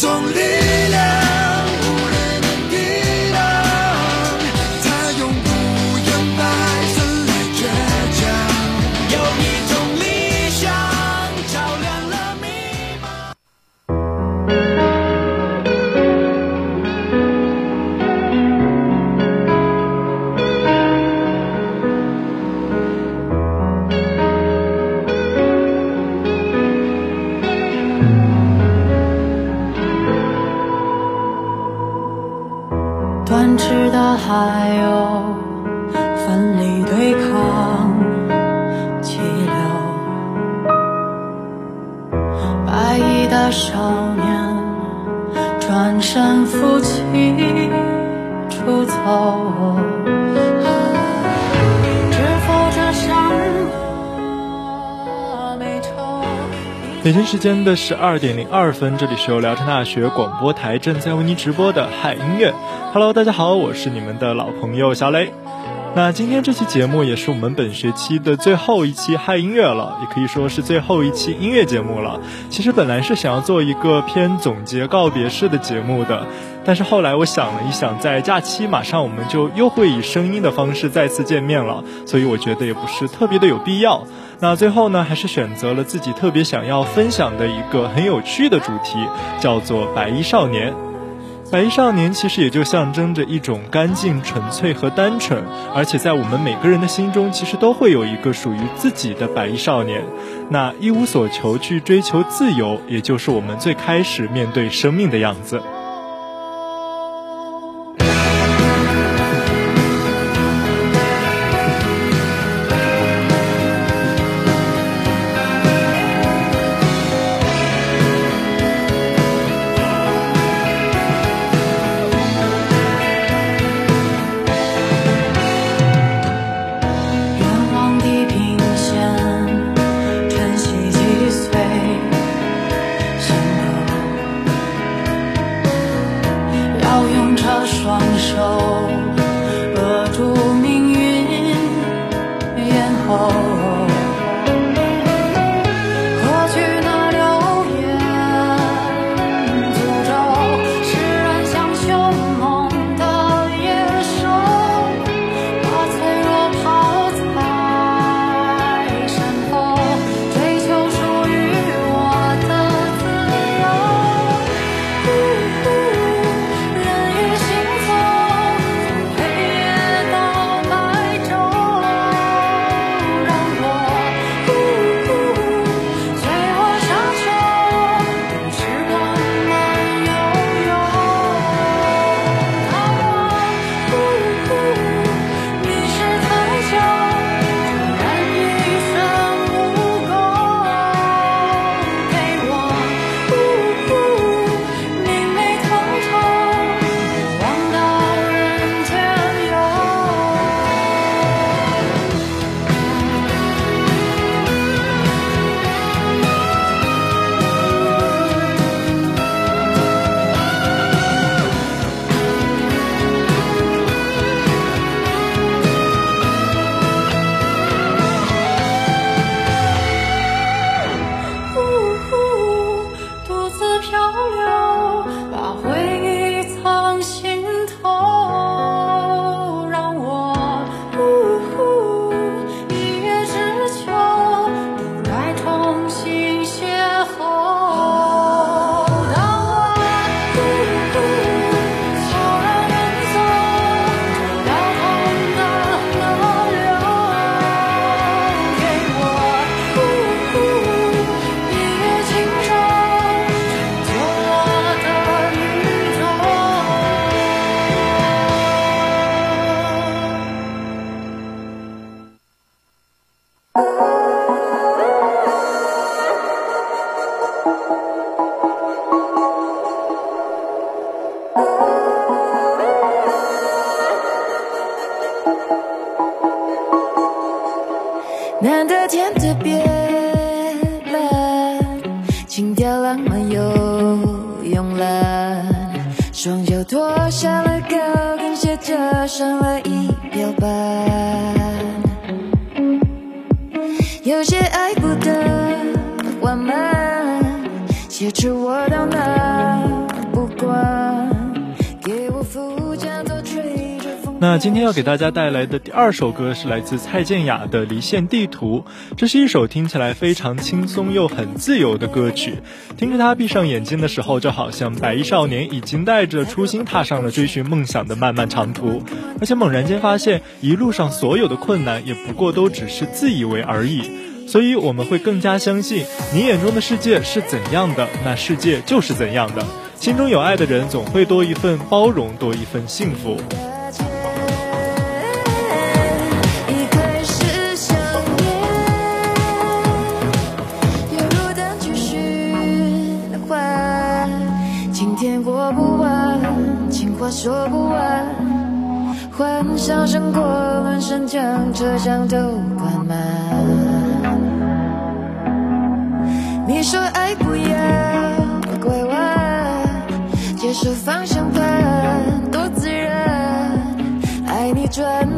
种力量。间的十二点零二分，这里是由聊城大学广播台正在为您直播的嗨音乐。Hello，大家好，我是你们的老朋友小雷。那今天这期节目也是我们本学期的最后一期嗨音乐了，也可以说是最后一期音乐节目了。其实本来是想要做一个偏总结告别式的节目的，但是后来我想了一想，在假期马上我们就又会以声音的方式再次见面了，所以我觉得也不是特别的有必要。那最后呢，还是选择了自己特别想要分享的一个很有趣的主题，叫做“白衣少年”。白衣少年其实也就象征着一种干净、纯粹和单纯，而且在我们每个人的心中，其实都会有一个属于自己的白衣少年。那一无所求去追求自由，也就是我们最开始面对生命的样子。爱不得缓慢，挟持我到哪不管，给我副驾做吹着风。那今天要给大家带来的第二首歌是来自蔡健雅的《离线地图》，这是一首听起来非常轻松又很自由的歌曲。听着它，闭上眼睛的时候，就好像白衣少年已经带着初心踏上了追寻梦想的漫漫长途，而且猛然间发现，一路上所有的困难也不过都只是自以为而已。所以我们会更加相信，你眼中的世界是怎样的，那世界就是怎样的。心中有爱的人，总会多一份包容，多一份幸福。说不完，幻想胜过轮声将车厢都关满。你说爱不要拐弯，接受方向盘多自然。爱你转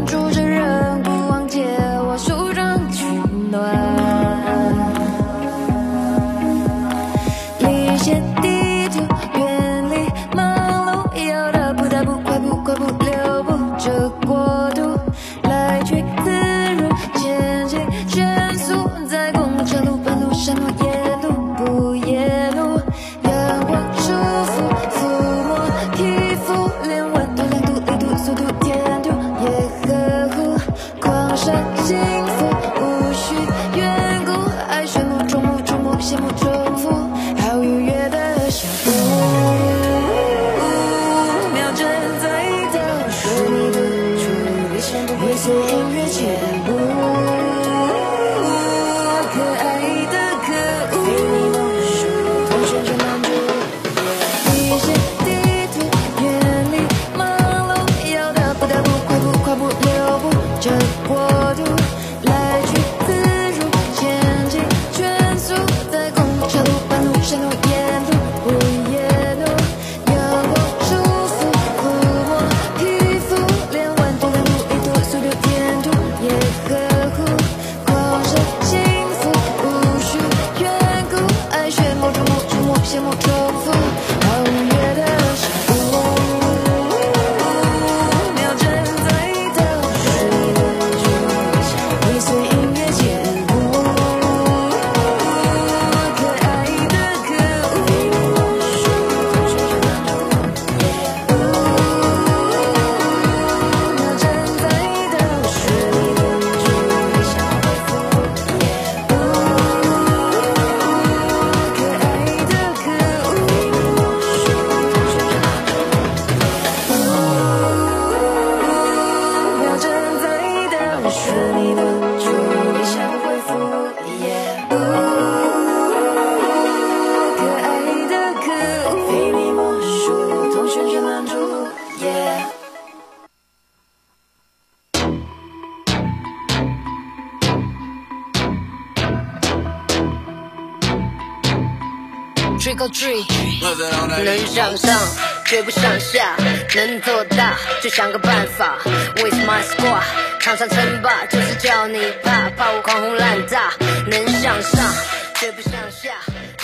能向上，绝不向下，能做大就想个办法。With my squad，场上称霸就是叫你怕，怕我狂轰滥炸。能向上，绝不向下，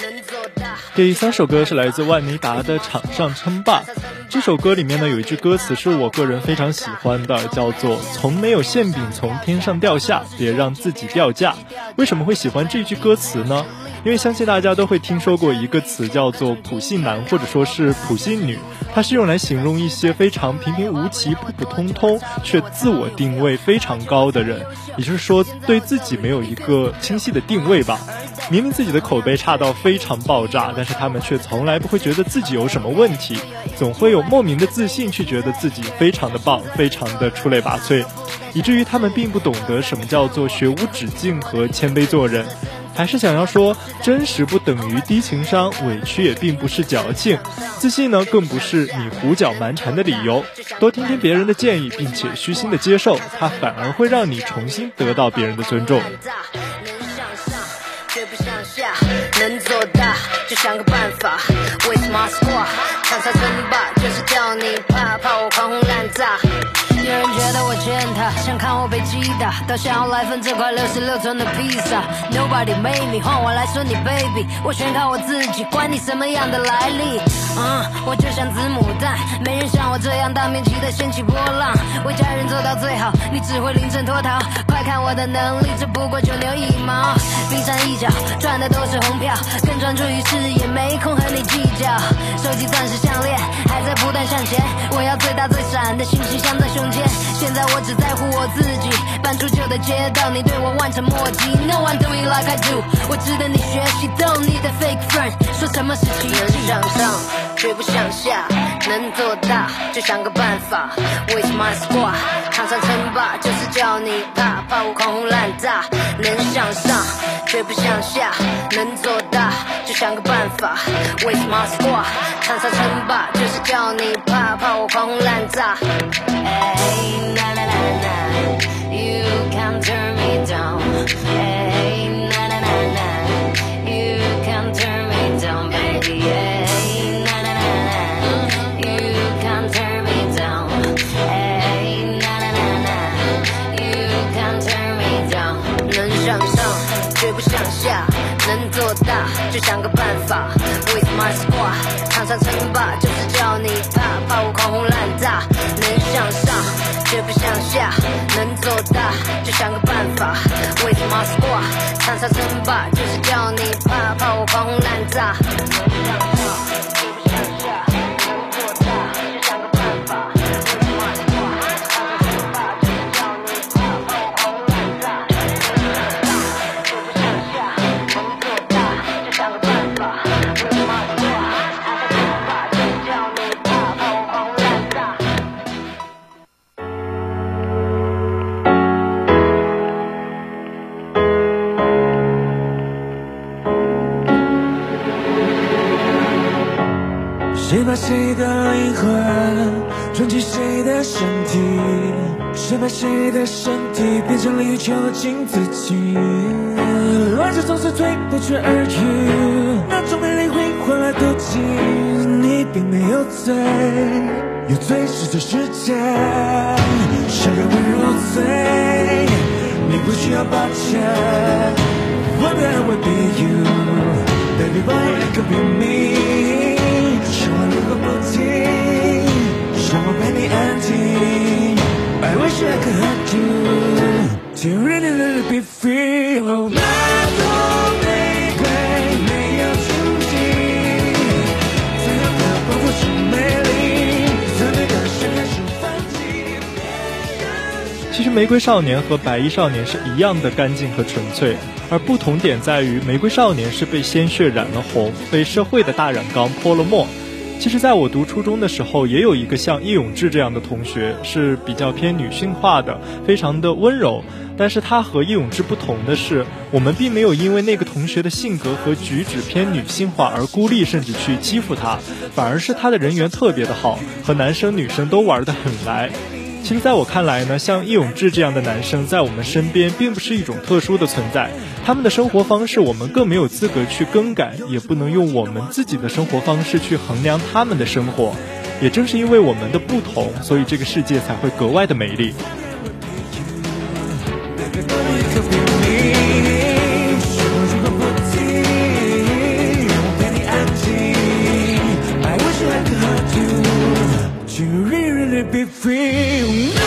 能做大。第三首歌是来自万妮达的《场上称霸》。这首歌里面呢有一句歌词是我个人非常喜欢的，叫做“从没有馅饼从天上掉下，别让自己掉价”。为什么会喜欢这句歌词呢？因为相信大家都会听说过一个词叫做“普信男”或者说是“普信女”，它是用来形容一些非常平平无奇、普普通通却自我定位非常高的人，也就是说对自己没有一个清晰的定位吧。明明自己的口碑差到非常爆炸，但是他们却从来不会觉得自己有什么问题，总会有莫名的自信去觉得自己非常的棒，非常的出类拔萃，以至于他们并不懂得什么叫做学无止境和谦卑做人。还是想要说，真实不等于低情商，委屈也并不是矫情，自信呢更不是你胡搅蛮缠的理由。多听听别人的建议，并且虚心的接受，它反而会让你重新得到别人的尊重。想个办法。With my squad，长沙称霸，就是叫你怕，怕我狂轰滥炸。有人觉得我欠他，想看我被击打，倒想要来份这块六十六寸的披萨。Nobody made me，换我来说你 baby，我全靠我自己，管你什么样的来历。嗯，我就像子母蛋，没人像我这样大面积的掀起波浪，为家人做到最好，你只会临阵脱逃。快看我的能力，这不过九牛一毛，冰山一角，赚的都是红票，更专注于事业，没空和你计较。收集钻石项链还在不断向前，我要最大最闪的星星镶在胸前。现在我只在乎我自己，搬出旧的街道，你对我望尘莫及。No one doing like I do，我值得你学习。Don't need a fake friend，说什么是奇迹？能向上，绝不向下，能做大就想个办法。With my squad，场上称霸就是叫你怕，怕我狂轰滥炸。能向上，绝不向下，能做大就想个办法。With my squad，场上称霸就是叫你怕，怕我狂轰滥炸。Hey, na na na na, you can't turn me down. Hey, na na na na, you can't turn me down, baby. Hey, na na na na, you can't turn me down. Hey, na na na na, you can't turn me down. 能向上，绝不向下，能做大就想个办法。With my squad，法。With my squad，场上称霸就是叫你怕，怕我狂轰滥炸。囚禁自己？乱世总是退不却而已，那种美丽会换来妒忌。你并没有罪，有罪是这世界，谁让我入罪？你不需要抱歉。One day I will be you, baby boy, it could be me. 说话如果不听，让我陪你安静。I wish I could hug you, to really let it be free. Oh, 其实《玫瑰少年》和《白衣少年》是一样的干净和纯粹，而不同点在于，《玫瑰少年》是被鲜血染了红，被社会的大染缸泼了墨。其实，在我读初中的时候，也有一个像叶永志这样的同学，是比较偏女性化的，非常的温柔。但是他和叶永志不同的是，我们并没有因为那个同学的性格和举止偏女性化而孤立，甚至去欺负他，反而是他的人缘特别的好，和男生女生都玩得很来。其实，在我看来呢，像义永志这样的男生在我们身边并不是一种特殊的存在，他们的生活方式我们更没有资格去更改，也不能用我们自己的生活方式去衡量他们的生活。也正是因为我们的不同，所以这个世界才会格外的美丽。feel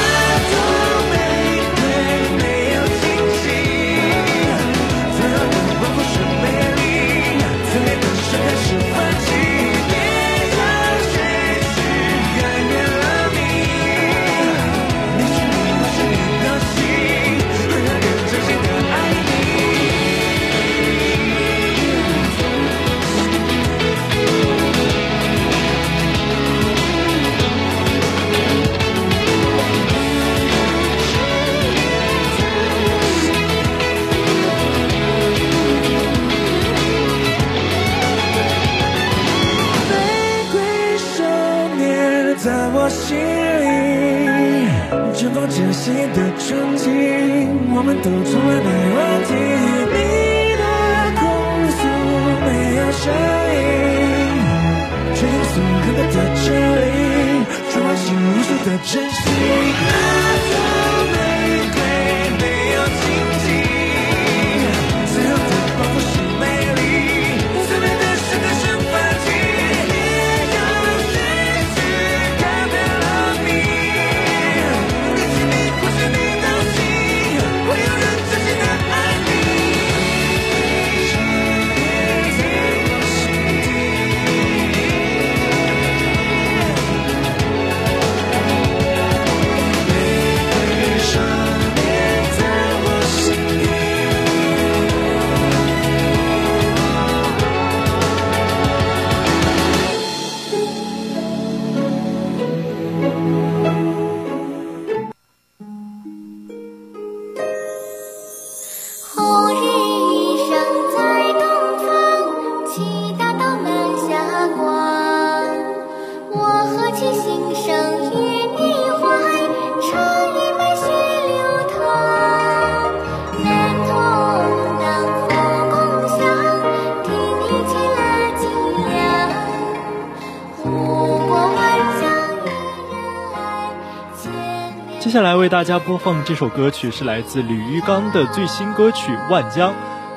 接下来为大家播放这首歌曲是来自李玉刚的最新歌曲《万江》。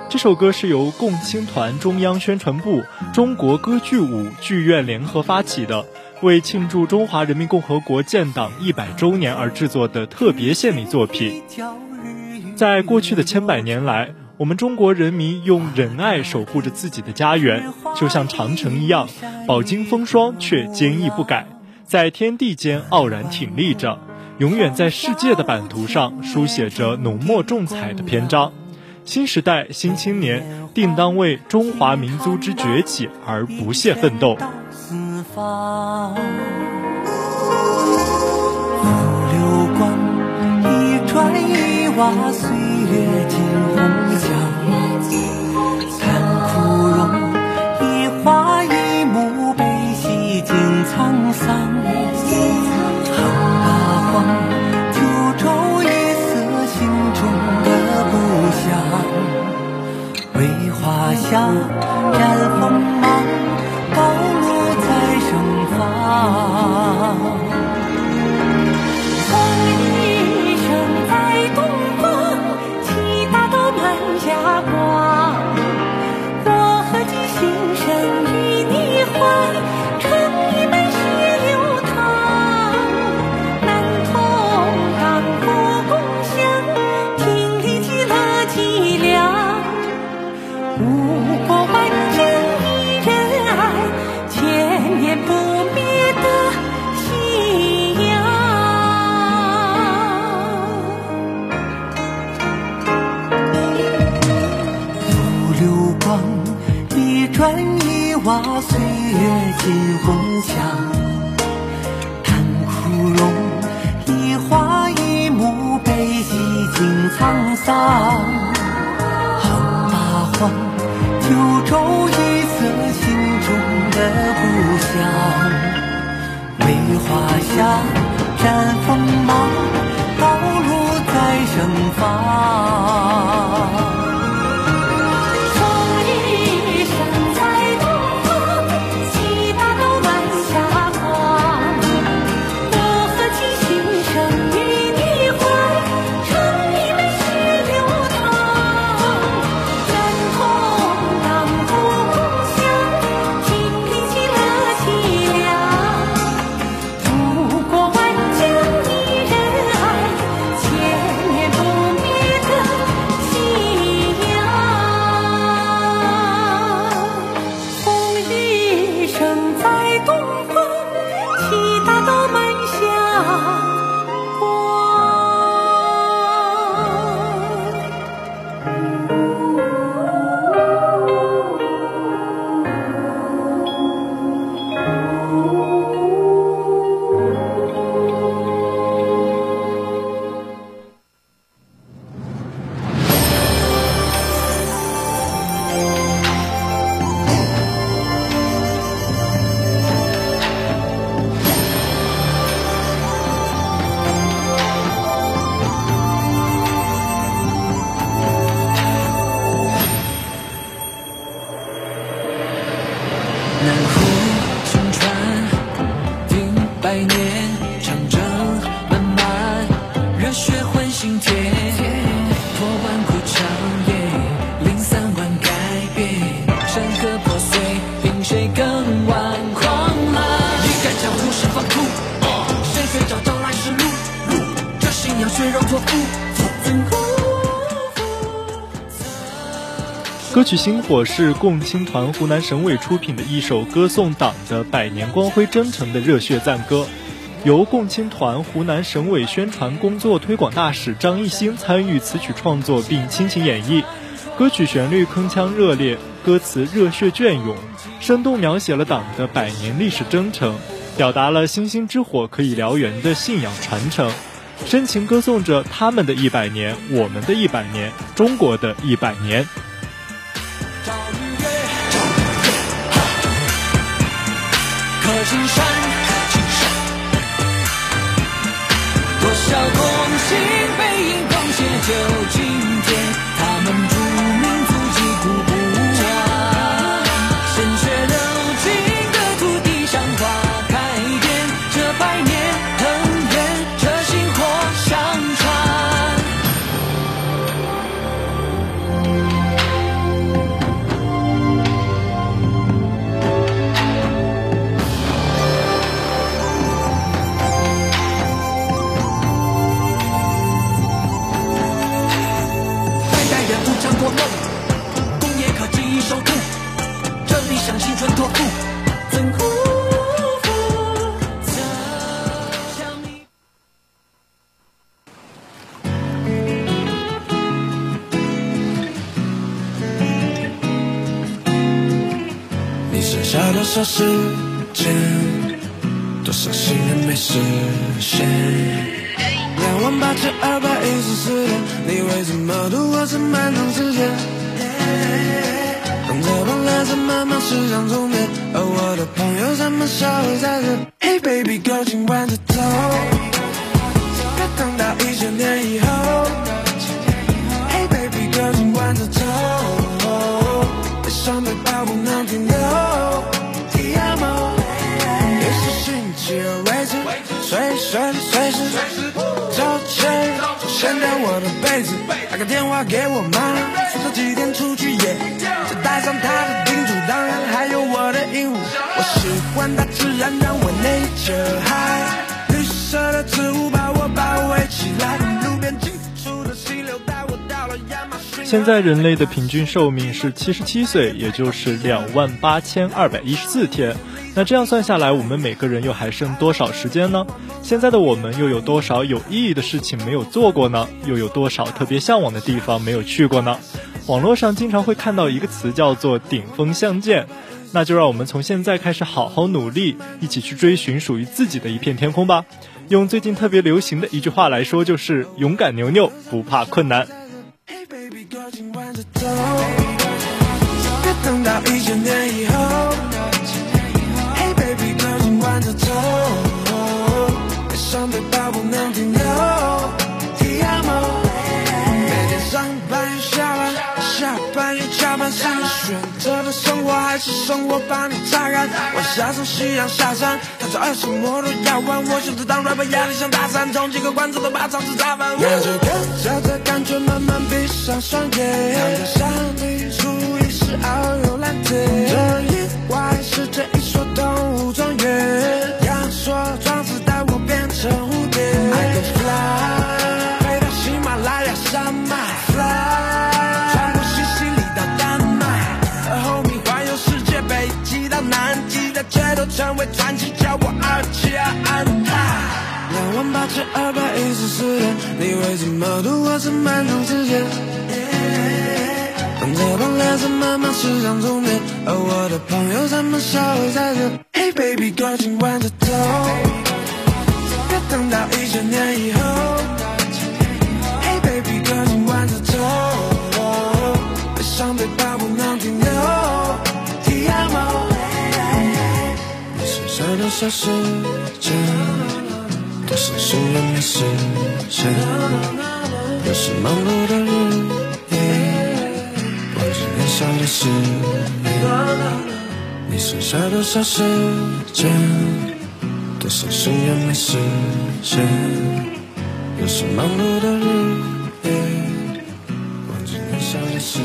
这首歌是由共青团中央宣传部、中国歌剧舞剧院联合发起的，为庆祝中华人民共和国建党一百周年而制作的特别献礼作品。在过去的千百年来，我们中国人民用仁爱守护着自己的家园，就像长城一样，饱经风霜却坚毅不改，在天地间傲然挺立着，永远在世界的版图上书写着浓墨重彩的篇章。新时代新青年定当为中华民族之崛起而不懈奋斗。四方。流光，一砖一瓦，岁月惊鸿流光，一砖一瓦，岁月尽红墙。叹枯荣，一花一木，悲喜尽沧桑。横八荒，九州一色，心中的故乡。为华夏绽锋芒，道路在盛放。歌曲《星火》是共青团湖南省委出品的一首歌颂党的百年光辉征程的热血赞歌，由共青团湖南省委宣传工作推广大使张艺兴参与词曲创作并倾情演绎。歌曲旋律铿锵热烈，歌词热血隽永，生动描写了党的百年历史征程，表达了星星之火可以燎原的信仰传承，深情歌颂着他们的一百年，我们的一百年，中国的一百年。多少同心背影贡献就多少时间？多少心愿没实现？两万八千二百一十四天，你会怎么度过这漫长时间？当这帮蓝色慢慢驶向终点，而我的朋友他们消失在这。Hey baby girl，请弯着头，别等到一千年以后。Hey baby girl，请弯着头，悲伤背包不能停留。随随随时找钱，掀掉我的被子，打个电话给我妈，说这几天出去野，再带上她的叮嘱，当然还有我的鹦鹉。我喜欢大自然，让我 nature high，绿色的植物现在人类的平均寿命是七十七岁，也就是两万八千二百一十四天。那这样算下来，我们每个人又还剩多少时间呢？现在的我们又有多少有意义的事情没有做过呢？又有多少特别向往的地方没有去过呢？网络上经常会看到一个词叫做“顶峰相见”，那就让我们从现在开始好好努力，一起去追寻属于自己的一片天空吧。用最近特别流行的一句话来说，就是“勇敢牛牛，不怕困难”。Hey baby girl，请弯着走，别等到一千年以后。Hey baby girl，请弯着走，悲伤背包不能停留。Ti amo，每天上班又下班，下班又加班，是你选择的生活，还是生活把你榨干？晚霞从夕阳下山，踏着二手摩托摇弯，我选择当 rapper，压力像大山，从几个观众都把场子砸翻。那就跟着这感觉慢慢闭上双眼，躺在山里，数一是遨游蓝天。这意外是这一所动物庄园，阳朔壮成为传奇，叫我阿奇亚安踏。两万八千二百一十四天，你会怎么度过这漫长时间？当这帮蓝色慢慢驶向终点，而我的朋友他们消失在这。Hey baby girl，请弯着头，别等到一千年以后。下多少时间？多少心愿没实现？又是忙碌的日夜，忘记年少的誓言。你剩下多少时间？多少心愿没实现？又是忙碌的日夜，忘记年伤的心。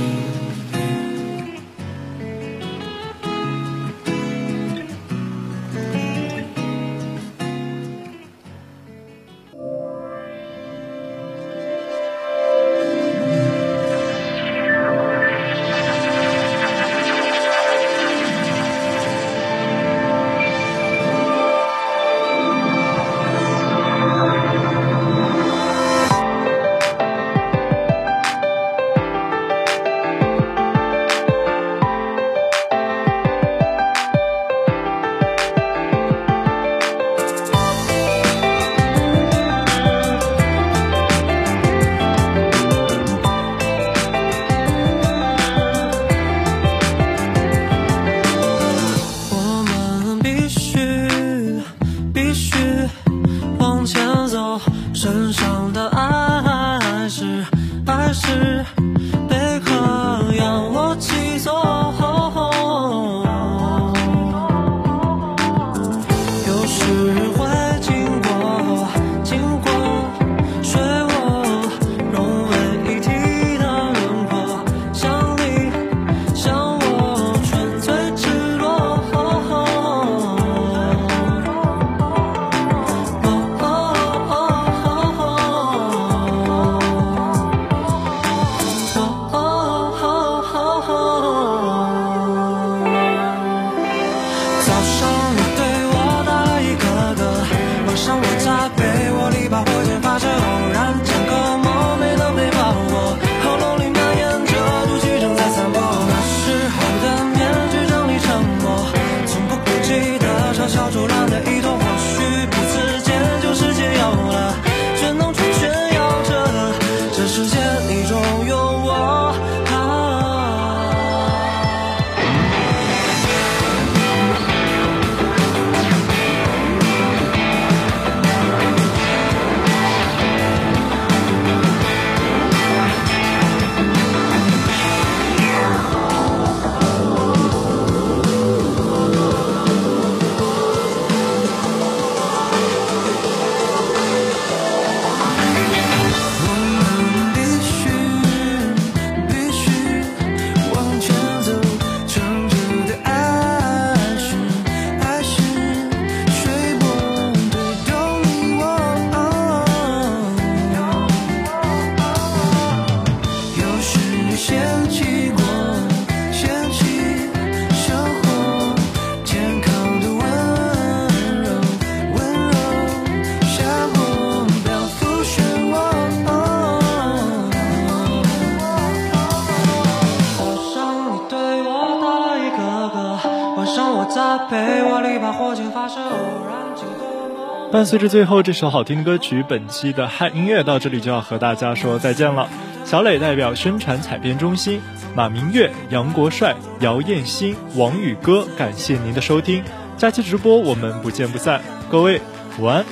伴随着最后这首好听的歌曲，本期的嗨音乐到这里就要和大家说再见了。小磊代表宣传采编中心，马明月、杨国帅、姚艳欣、王宇歌，感谢您的收听。下期直播我们不见不散，各位午安。